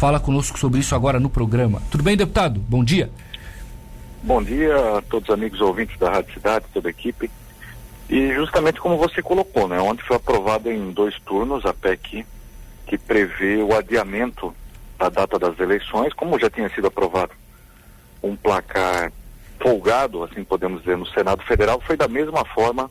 fala conosco sobre isso agora no programa. Tudo bem, deputado? Bom dia. Bom dia a todos os amigos ouvintes da Rádio Cidade, toda a equipe. E justamente como você colocou, né? Ontem foi aprovada em dois turnos a PEC que prevê o adiamento da data das eleições, como já tinha sido aprovado um placar folgado, assim podemos dizer, no Senado Federal, foi da mesma forma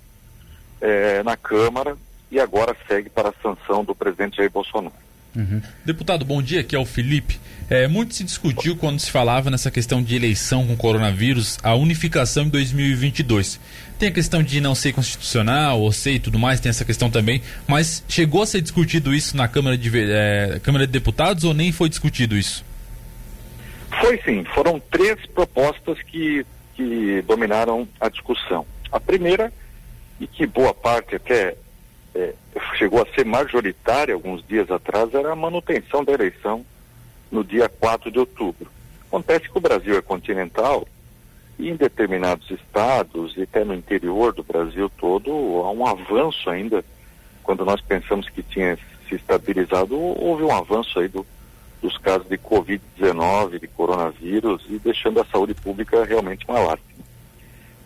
eh, na Câmara e agora segue para a sanção do presidente Jair Bolsonaro. Uhum. Deputado, bom dia, aqui é o Felipe. É, muito se discutiu quando se falava nessa questão de eleição com coronavírus, a unificação em 2022. Tem a questão de não ser constitucional, ou ser e tudo mais, tem essa questão também, mas chegou a ser discutido isso na Câmara de, é, Câmara de Deputados ou nem foi discutido isso? Foi sim, foram três propostas que, que dominaram a discussão. A primeira, e que boa parte até é, chegou a ser majoritária alguns dias atrás, era a manutenção da eleição no dia 4 de outubro. Acontece que o Brasil é continental e em determinados estados e até no interior do Brasil todo há um avanço ainda. Quando nós pensamos que tinha se estabilizado, houve um avanço aí do, dos casos de Covid-19, de coronavírus e deixando a saúde pública realmente uma lástima.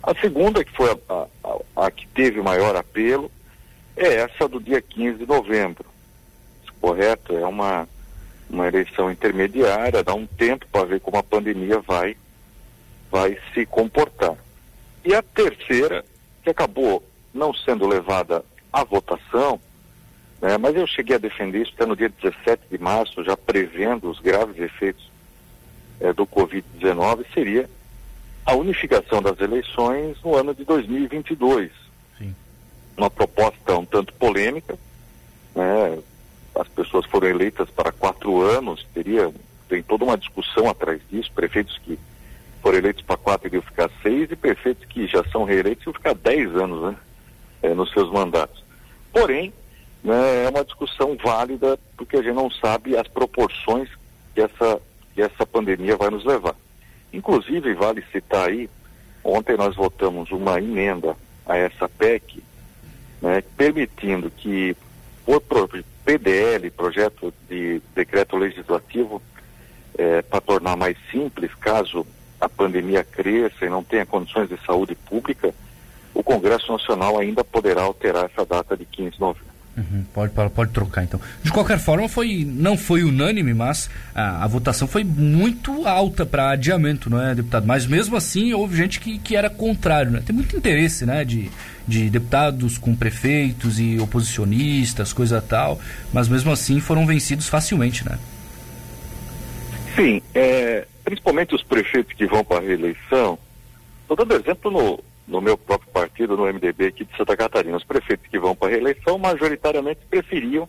A segunda, que foi a, a, a que teve maior apelo, é essa do dia 15 de novembro. Correto? É uma, uma eleição intermediária, dá um tempo para ver como a pandemia vai, vai se comportar. E a terceira, que acabou não sendo levada à votação, né, mas eu cheguei a defender isso até no dia 17 de março, já prevendo os graves efeitos é, do Covid-19, seria a unificação das eleições no ano de 2022 uma proposta um tanto polêmica, né? As pessoas foram eleitas para quatro anos, teria tem toda uma discussão atrás disso, prefeitos que foram eleitos para quatro iriam ficar seis e prefeitos que já são reeleitos iriam ficar dez anos, né? É, nos seus mandatos. Porém, né, é uma discussão válida porque a gente não sabe as proporções que essa, que essa pandemia vai nos levar. Inclusive, vale citar aí, ontem nós votamos uma emenda a essa PEC né, permitindo que por PDL, projeto de decreto legislativo, é, para tornar mais simples, caso a pandemia cresça e não tenha condições de saúde pública, o Congresso Nacional ainda poderá alterar essa data de 15 de novembro. Uhum, pode, pode trocar então. De qualquer forma, foi, não foi unânime, mas a, a votação foi muito alta para adiamento, não é, deputado? Mas mesmo assim houve gente que, que era contrário, né? Tem muito interesse, né, de, de deputados com prefeitos e oposicionistas, coisa tal, mas mesmo assim foram vencidos facilmente, né? Sim, é, principalmente os prefeitos que vão para a reeleição. Estou dando exemplo no, no meu próprio partido, no MDB aqui de Santa Catarina. Os prefeitos que vão para a reeleição majoritariamente preferiam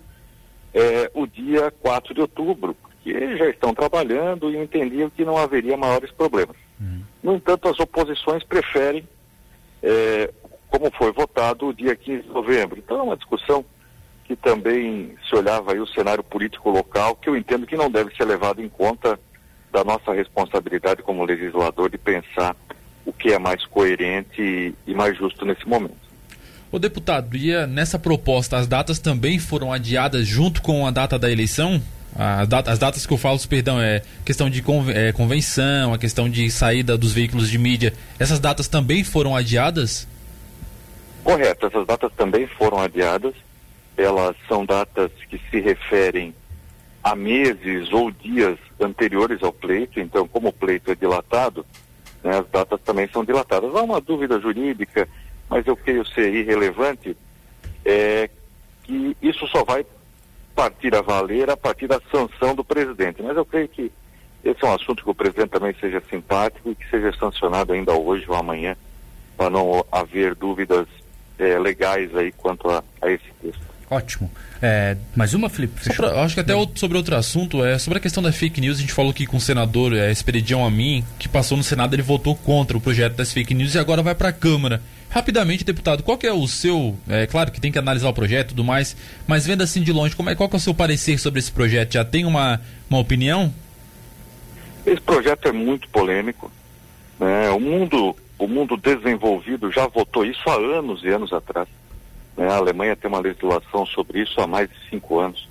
é, o dia 4 de outubro, porque já estão trabalhando e entendiam que não haveria maiores problemas. Uhum. No entanto, as oposições preferem, é, como foi votado, o dia 15 de novembro. Então é uma discussão que também se olhava aí o cenário político local, que eu entendo que não deve ser levado em conta da nossa responsabilidade como legislador de pensar o que é mais coerente e mais justo nesse momento. O deputado, e eh, nessa proposta as datas também foram adiadas junto com a data da eleição? As, data, as datas que eu falo, perdão, é questão de é, convenção, a questão de saída dos veículos de mídia. Essas datas também foram adiadas? Correto, essas datas também foram adiadas. Elas são datas que se referem a meses ou dias anteriores ao pleito. Então, como o pleito é dilatado, né, as datas também são dilatadas. Há uma dúvida jurídica, mas eu creio ser irrelevante, é que isso só vai partir a valer a partir da sanção do presidente. Mas eu creio que esse é um assunto que o presidente também seja simpático e que seja sancionado ainda hoje ou amanhã, para não haver dúvidas é, legais aí quanto a, a esse texto. Ótimo. É, mais uma, Felipe? Pra, acho que até outro, sobre outro assunto, é sobre a questão da fake news. A gente falou aqui com o senador é, Esperidião Amin, que passou no Senado, ele votou contra o projeto das fake news e agora vai para a Câmara. Rapidamente, deputado, qual que é o seu. É claro que tem que analisar o projeto e tudo mais, mas vendo assim de longe, como é, qual que é o seu parecer sobre esse projeto? Já tem uma, uma opinião? Esse projeto é muito polêmico. Né? O, mundo, o mundo desenvolvido já votou isso há anos e anos atrás. Né? A Alemanha tem uma legislação sobre isso há mais de cinco anos.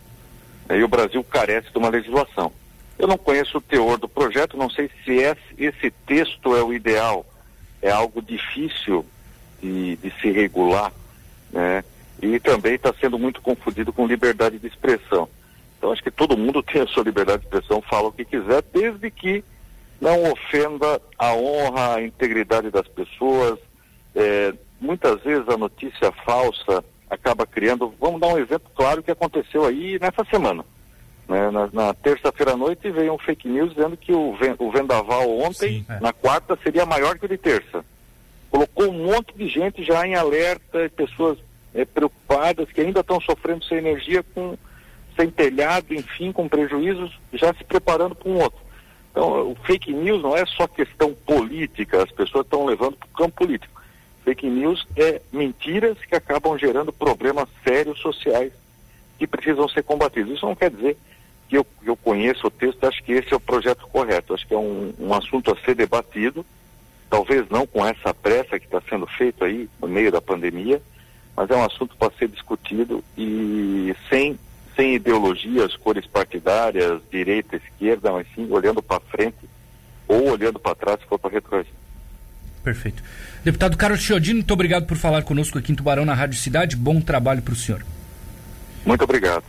Né? E o Brasil carece de uma legislação. Eu não conheço o teor do projeto, não sei se esse, esse texto é o ideal. É algo difícil de, de se regular, né? E também está sendo muito confundido com liberdade de expressão. Então acho que todo mundo tem a sua liberdade de expressão, fala o que quiser, desde que não ofenda a honra, a integridade das pessoas. É, muitas vezes a notícia falsa acaba criando. Vamos dar um exemplo claro que aconteceu aí nessa semana. Né? Na, na terça-feira à noite veio um fake news dizendo que o, o vendaval ontem, Sim, é. na quarta, seria maior que o de terça. Colocou um monte de gente já em alerta, pessoas é, preocupadas que ainda estão sofrendo sem energia, com, sem telhado, enfim, com prejuízos, já se preparando para um outro. Então, o fake news não é só questão política, as pessoas estão levando para o campo político. Fake news é mentiras que acabam gerando problemas sérios sociais que precisam ser combatidos. Isso não quer dizer que eu, eu conheço o texto, acho que esse é o projeto correto. Acho que é um, um assunto a ser debatido, talvez não com essa pressa que está sendo feito aí no meio da pandemia, mas é um assunto para ser discutido e sem, sem ideologias, cores partidárias, direita, esquerda, mas sim olhando para frente ou olhando para trás se for para retroagir. Perfeito. Deputado Carlos Chiodini, muito obrigado por falar conosco aqui em Tubarão, na Rádio Cidade. Bom trabalho para o senhor. Muito obrigado.